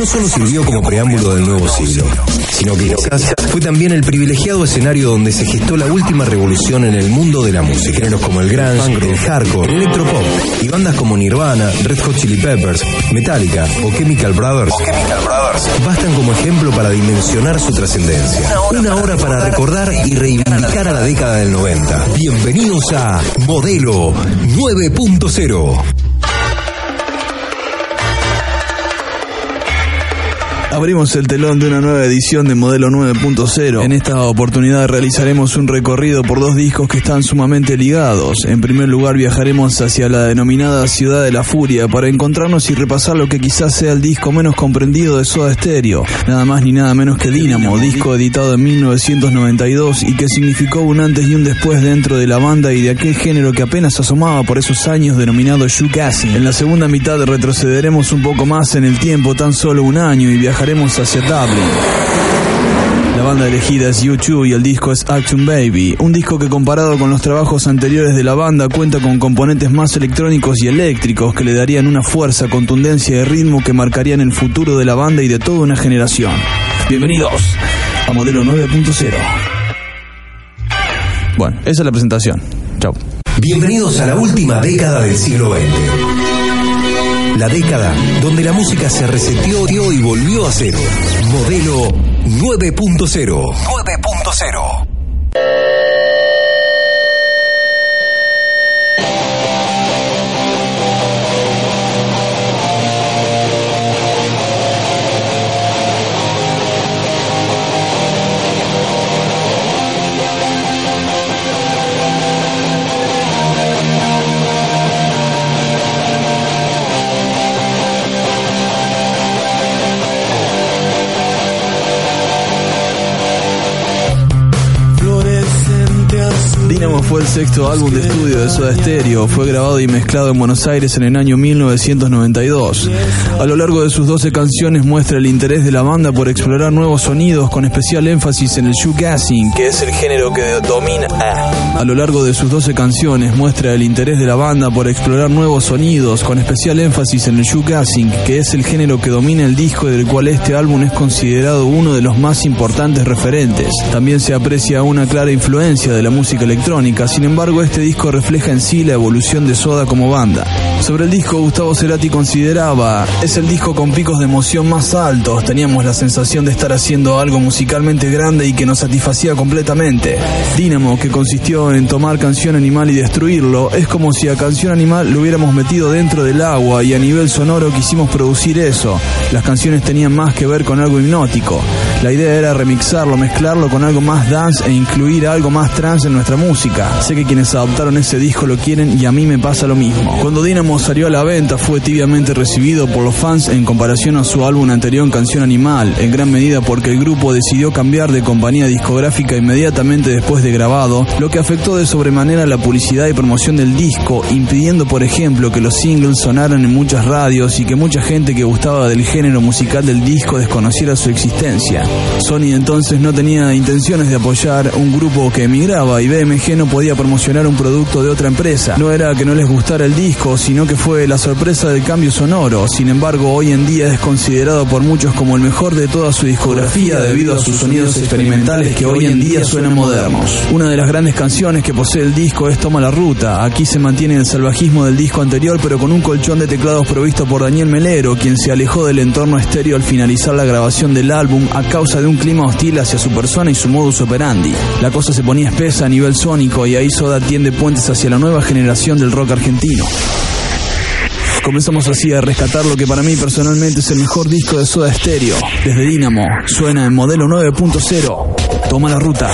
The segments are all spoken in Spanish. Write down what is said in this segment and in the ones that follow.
no solo sirvió como preámbulo del nuevo siglo, sino que quizás fue también el privilegiado escenario donde se gestó la última revolución en el mundo de la música. Géneros como el grunge, el hardcore, el electropop y bandas como Nirvana, Red Hot Chili Peppers, Metallica o Chemical Brothers, bastan como ejemplo para dimensionar su trascendencia. Una hora para recordar y reivindicar a la década del 90. Bienvenidos a Modelo 9.0. Abrimos el telón de una nueva edición de Modelo 9.0. En esta oportunidad realizaremos un recorrido por dos discos que están sumamente ligados. En primer lugar viajaremos hacia la denominada Ciudad de la Furia para encontrarnos y repasar lo que quizás sea el disco menos comprendido de Soda Stereo. Nada más ni nada menos que Dynamo, disco editado en 1992 y que significó un antes y un después dentro de la banda y de aquel género que apenas asomaba por esos años denominado shoegazing. En la segunda mitad retrocederemos un poco más en el tiempo, tan solo un año y viajaremos hacia Dublin. La banda elegida es U2 y el disco es Action Baby, un disco que comparado con los trabajos anteriores de la banda cuenta con componentes más electrónicos y eléctricos que le darían una fuerza, contundencia y ritmo que marcarían el futuro de la banda y de toda una generación. Bienvenidos a Modelo 9.0. Bueno, esa es la presentación. Chao. Bienvenidos a la última década del siglo XX. La década donde la música se reseteó y volvió a cero. Modelo 9.0. 9.0. sexto álbum de estudio de Soda Stereo. Fue grabado y mezclado en Buenos Aires en el año 1992. A lo largo de sus 12 canciones muestra el interés de la banda por explorar nuevos sonidos con especial énfasis en el shoegazing, que es el género que domina. A lo largo de sus 12 canciones muestra el interés de la banda por explorar nuevos sonidos con especial énfasis en el shoegazing, que es el género que domina el disco y del cual este álbum es considerado uno de los más importantes referentes. También se aprecia una clara influencia de la música electrónica sin embargo este disco refleja en sí la evolución de Soda como banda. Sobre el disco Gustavo Cerati consideraba, es el disco con picos de emoción más altos, teníamos la sensación de estar haciendo algo musicalmente grande y que nos satisfacía completamente. Dynamo, que consistió en tomar Canción Animal y destruirlo, es como si a Canción Animal lo hubiéramos metido dentro del agua y a nivel sonoro quisimos producir eso. Las canciones tenían más que ver con algo hipnótico. La idea era remixarlo, mezclarlo con algo más dance e incluir algo más trance en nuestra música. Sé que quienes adoptaron ese disco lo quieren y a mí me pasa lo mismo. Cuando Dynamo salió a la venta fue tibiamente recibido por los fans en comparación a su álbum anterior Canción Animal, en gran medida porque el grupo decidió cambiar de compañía discográfica inmediatamente después de grabado, lo que afectó de sobremanera la publicidad y promoción del disco, impidiendo por ejemplo que los singles sonaran en muchas radios y que mucha gente que gustaba del género musical del disco desconociera su existencia. Sony entonces no tenía intenciones de apoyar un grupo que emigraba y BMG no podía promocionar un producto de otra empresa. No era que no les gustara el disco, sino que fue la sorpresa del cambio sonoro. Sin embargo, hoy en día es considerado por muchos como el mejor de toda su discografía debido a sus sonidos experimentales que hoy en día suenan modernos. Una de las grandes canciones que posee el disco es Toma la Ruta. Aquí se mantiene el salvajismo del disco anterior, pero con un colchón de teclados provisto por Daniel Melero, quien se alejó del entorno estéreo al finalizar la grabación del álbum a causa de un clima hostil hacia su persona y su modus operandi. La cosa se ponía espesa a nivel sónico y ahí Soda tiende puentes hacia la nueva generación del rock argentino. Comenzamos así a rescatar lo que para mí personalmente es el mejor disco de Soda Stereo. Desde Dynamo, suena en modelo 9.0. Toma la ruta.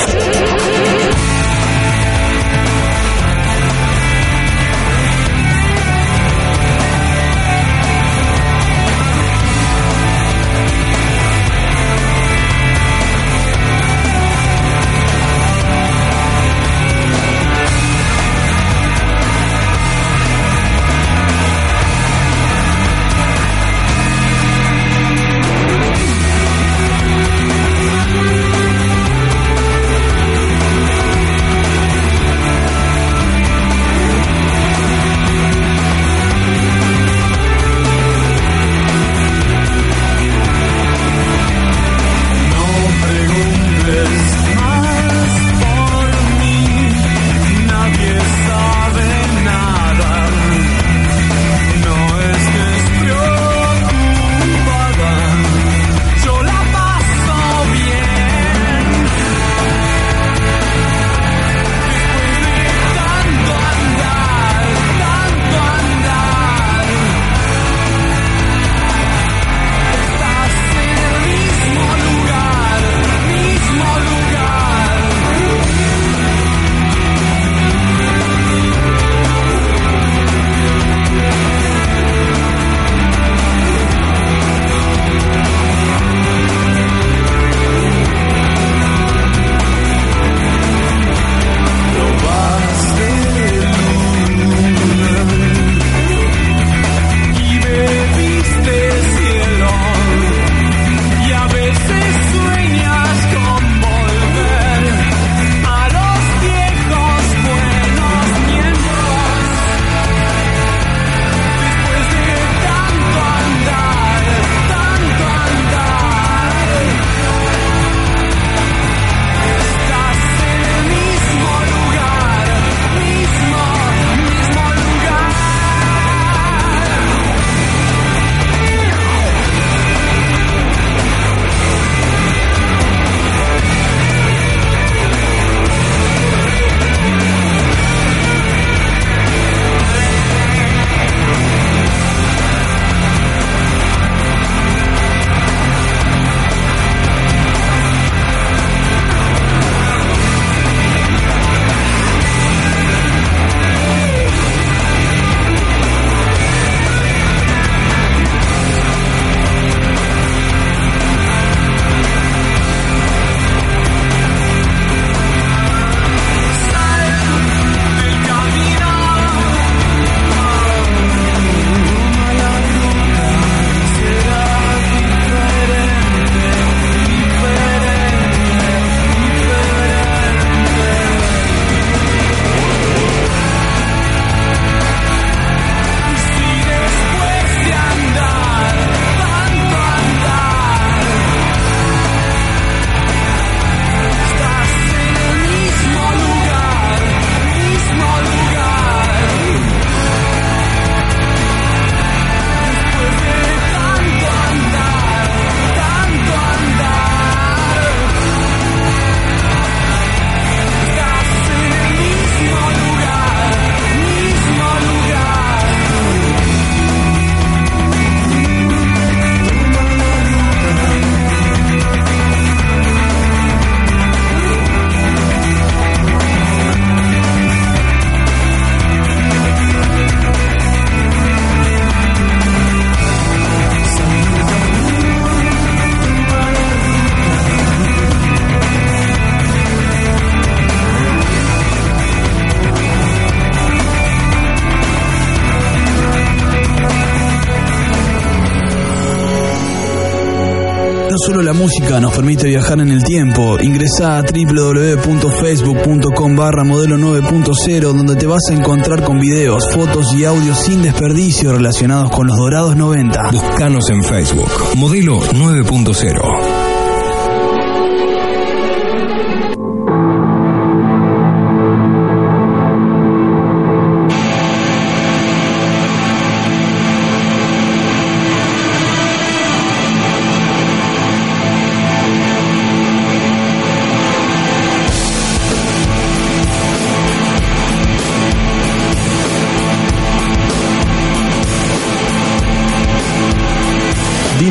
Solo la música nos permite viajar en el tiempo, ingresa a www.facebook.com barra modelo 9.0 donde te vas a encontrar con videos, fotos y audios sin desperdicio relacionados con los dorados 90. Búscanos en Facebook, modelo 9.0.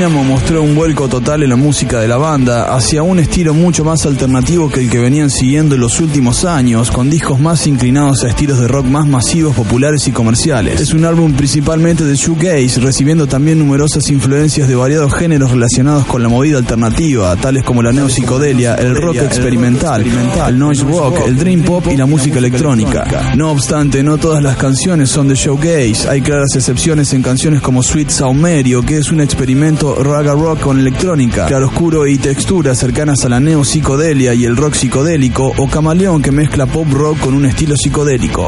Dynamo mostró un vuelco total en la música de la banda hacia un estilo mucho más alternativo que el que venían siguiendo en los últimos años, con discos más inclinados a estilos de rock más masivos, populares y comerciales. Es un álbum principalmente de shoegaze, recibiendo también numerosas influencias de variados géneros relacionados con la movida alternativa, tales como la neopsicodelia, el rock experimental, el noise rock, el dream pop y la música electrónica. No obstante, no todas las canciones son de showgaze. Hay claras excepciones en canciones como Sweet Saumerio, que es un experimento raga rock con electrónica, claroscuro y texturas cercanas a la neo psicodelia y el rock psicodélico, o camaleón que mezcla pop rock con un estilo psicodélico.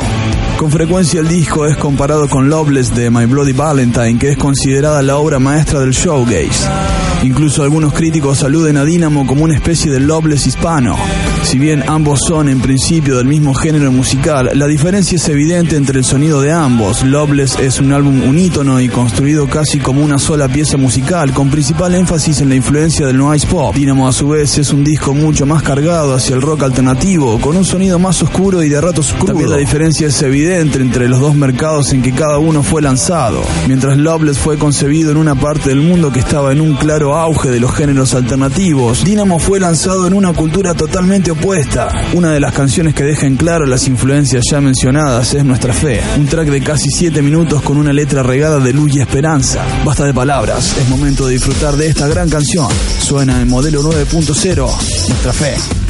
Con frecuencia el disco es comparado con Loveless de My Bloody Valentine, que es considerada la obra maestra del showgaze. Incluso algunos críticos aluden a Dynamo como una especie de Loveless hispano. Si bien ambos son en principio del mismo género musical, la diferencia es evidente entre el sonido de ambos. Loveless es un álbum unítono y construido casi como una sola pieza musical, con principal énfasis en la influencia del noise pop. Dynamo a su vez es un disco mucho más cargado hacia el rock alternativo, con un sonido más oscuro y de ratos crudo. También la diferencia es evidente entre los dos mercados en que cada uno fue lanzado. Mientras Loveless fue concebido en una parte del mundo que estaba en un claro auge de los géneros alternativos, Dynamo fue lanzado en una cultura totalmente opuesta. Una de las canciones que deja en claro las influencias ya mencionadas es Nuestra Fe, un track de casi 7 minutos con una letra regada de luz y esperanza. Basta de palabras, es momento de disfrutar de esta gran canción. Suena en modelo 9.0, Nuestra Fe.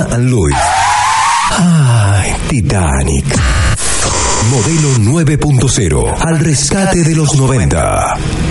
Thelma and Louis. Ay, Titanic. Modelo 9.0. Al rescate de los 90.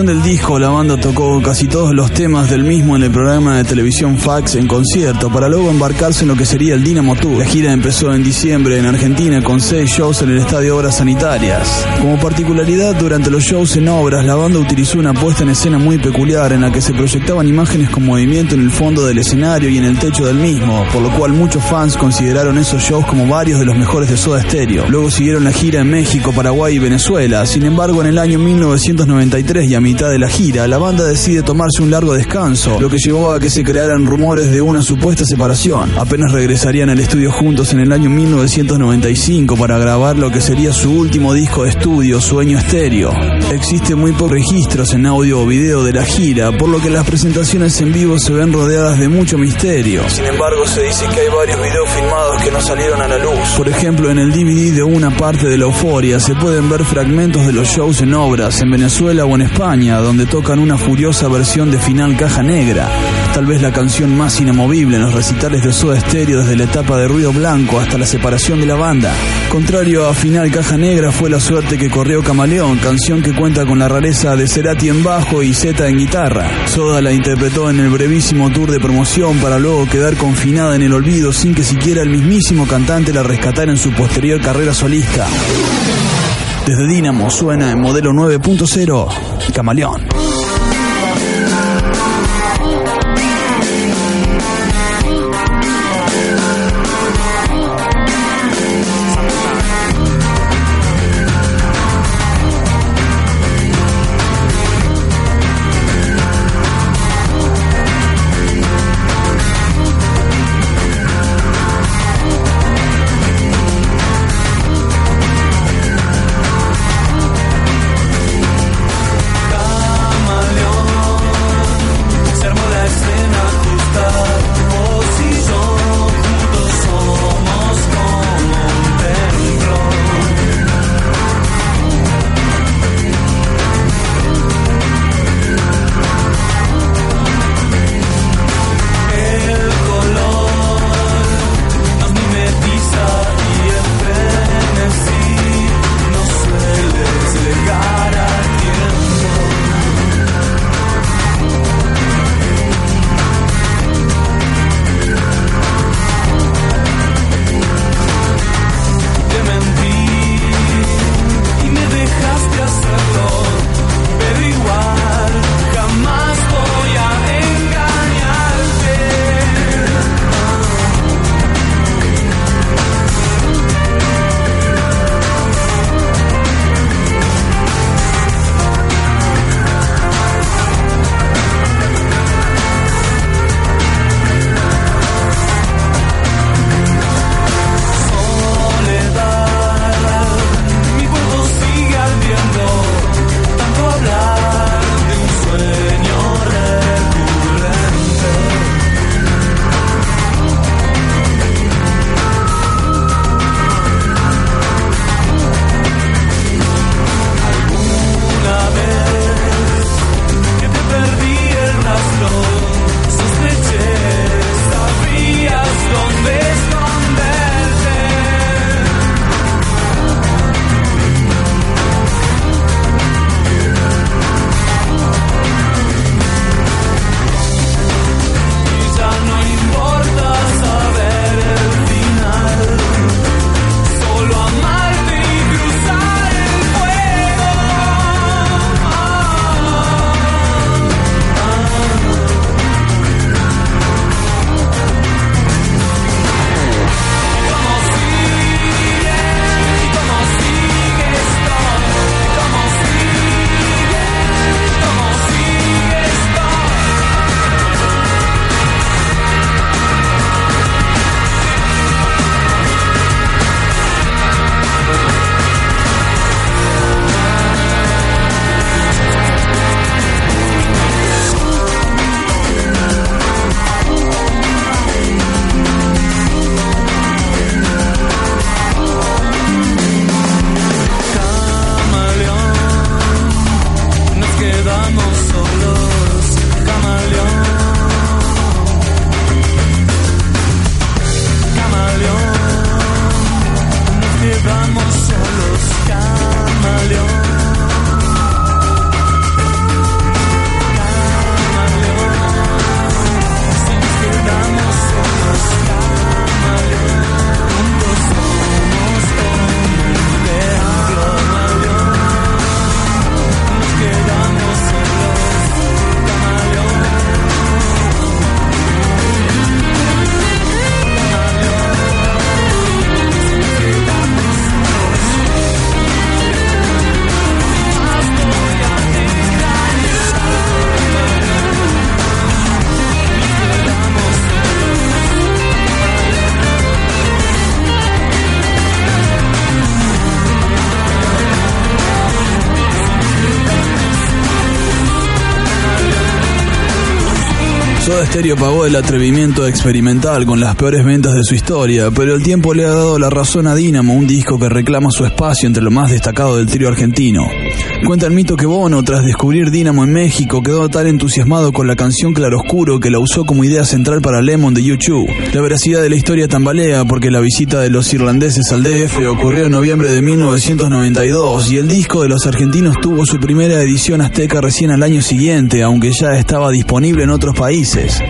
Del disco, la banda tocó casi todos los temas del mismo en el programa de televisión Fax en concierto, para luego embarcarse en lo que sería el Dynamo Tour. La gira empezó en diciembre en Argentina con seis shows en el Estadio Obras Sanitarias. Como particularidad, durante los shows en obras, la banda utilizó una puesta en escena muy peculiar en la que se proyectaban imágenes con movimiento en el fondo del escenario y en el techo del mismo, por lo cual muchos fans consideraron esos shows como varios de los mejores de Soda Stereo. Luego siguieron la gira en México, Paraguay y Venezuela. Sin embargo, en el año 1993 y a mitad de la gira, la banda decide tomarse un largo descanso, lo que llevó a que se crearan rumores de una supuesta separación. Apenas regresarían al estudio juntos en el año 1995 para grabar lo que sería su último disco de estudio, Sueño Estéreo. Existen muy pocos registros en audio o video de la gira, por lo que las presentaciones en vivo se ven rodeadas de mucho misterio. Sin embargo, se dice que hay varios videos filmados que no salieron a la luz. Por ejemplo, en el DVD de una parte de la euforia se pueden ver fragmentos de los shows en obras en Venezuela o en España donde tocan una furiosa versión de Final Caja Negra, tal vez la canción más inamovible en los recitales de Soda Stereo desde la etapa de Ruido Blanco hasta la separación de la banda. Contrario a Final Caja Negra fue la suerte que corrió Camaleón, canción que cuenta con la rareza de Cerati en bajo y Z en guitarra. Soda la interpretó en el brevísimo tour de promoción para luego quedar confinada en el olvido sin que siquiera el mismísimo cantante la rescatara en su posterior carrera solista. Desde Dinamo suena en modelo 9.0 Camaleón. Soda Stereo pagó el atrevimiento experimental con las peores ventas de su historia, pero el tiempo le ha dado la razón a Dynamo, un disco que reclama su espacio entre lo más destacado del trío argentino. Cuenta el mito que Bono, tras descubrir Dynamo en México, quedó tan entusiasmado con la canción Claroscuro que la usó como idea central para Lemon de YouTube. La veracidad de la historia tambalea porque la visita de los irlandeses al DF ocurrió en noviembre de 1992 y el disco de los argentinos tuvo su primera edición azteca recién al año siguiente, aunque ya estaba disponible en otros países.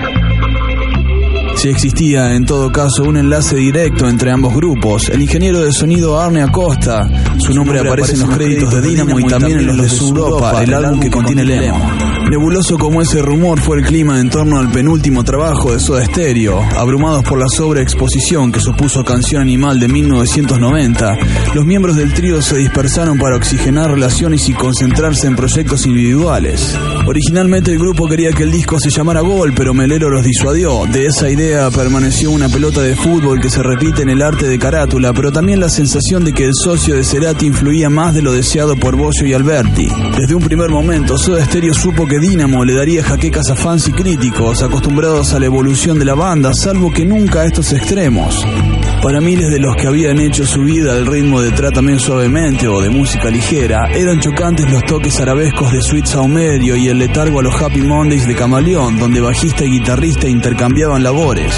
Si existía, en todo caso, un enlace directo entre ambos grupos, el ingeniero de sonido Arne Acosta, su nombre aparece en los créditos de Dynamo y también en los de Europa, el álbum que contiene Lemon. Nebuloso como ese rumor fue el clima en torno al penúltimo trabajo de Soda Stereo. Abrumados por la sobreexposición que supuso Canción Animal de 1990, los miembros del trío se dispersaron para oxigenar relaciones y concentrarse en proyectos individuales. Originalmente el grupo quería que el disco se llamara Gol, pero Melero los disuadió. De esa idea permaneció una pelota de fútbol que se repite en el arte de carátula, pero también la sensación de que el socio de Cerati influía más de lo deseado por Bocio y Alberti. Desde un primer momento, Soda Stereo supo que Dynamo le daría jaquecas a fans y críticos acostumbrados a la evolución de la banda, salvo que nunca a estos extremos. Para miles de los que habían hecho su vida al ritmo de Trátame suavemente o de música ligera, eran chocantes los toques arabescos de Sweet Saumerio y el letargo a los Happy Mondays de Camaleón, donde bajista y guitarrista intercambiaban labores.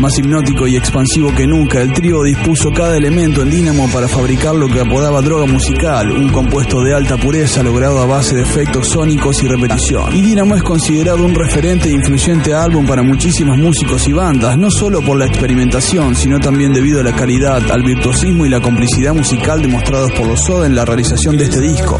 Más hipnótico y expansivo que nunca, el trío dispuso cada elemento en Dynamo para fabricar lo que apodaba droga musical, un compuesto de alta pureza logrado a base de efectos sónicos y repetición. Y Dynamo es considerado un referente e influyente álbum para muchísimos músicos y bandas, no solo por la experimentación, sino también debido a la calidad, al virtuosismo y la complicidad musical demostrados por los Soda en la realización de este disco.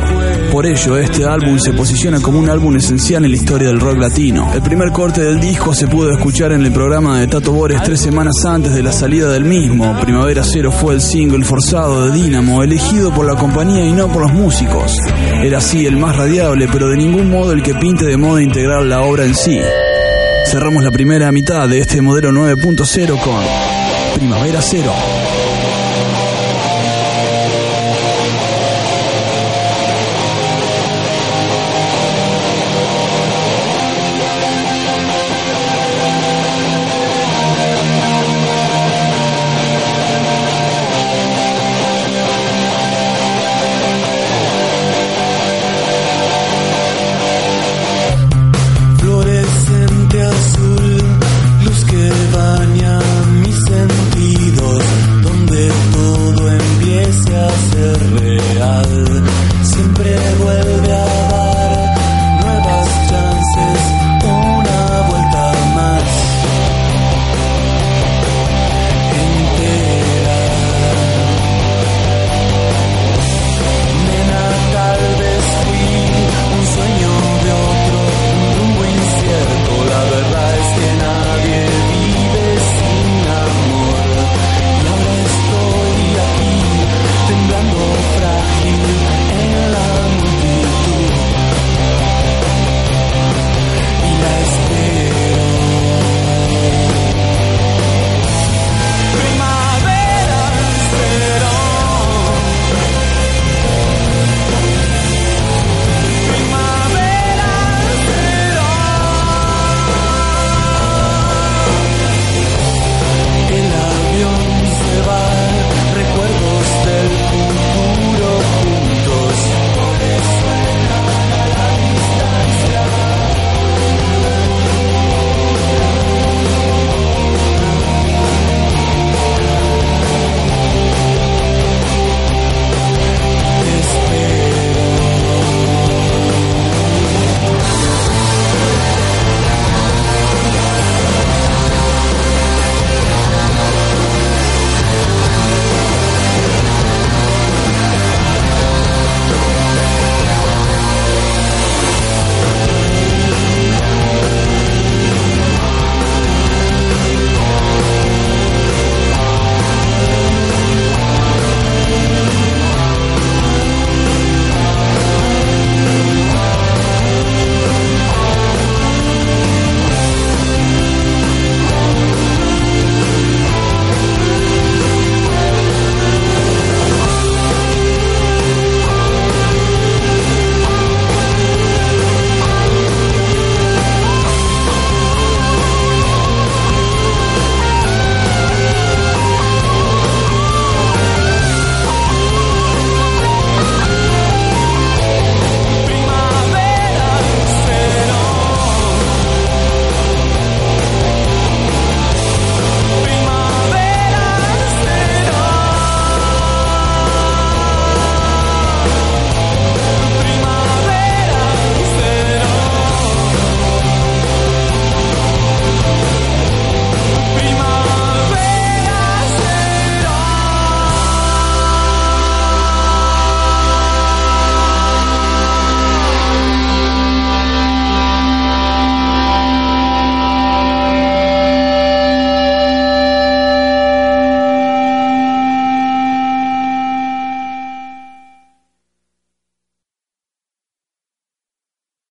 Por ello, este álbum se posiciona como un álbum esencial en la historia del rock latino. El primer corte del disco se pudo escuchar en el programa de Tato Bores tres semanas antes de la salida del mismo. Primavera Cero fue el single forzado de Dynamo, elegido por la compañía y no por los músicos. Era así el más radiable, pero de ningún modo el que pinte de modo integrar la obra en sí. Cerramos la primera mitad de este modelo 9.0 con Primavera Cero.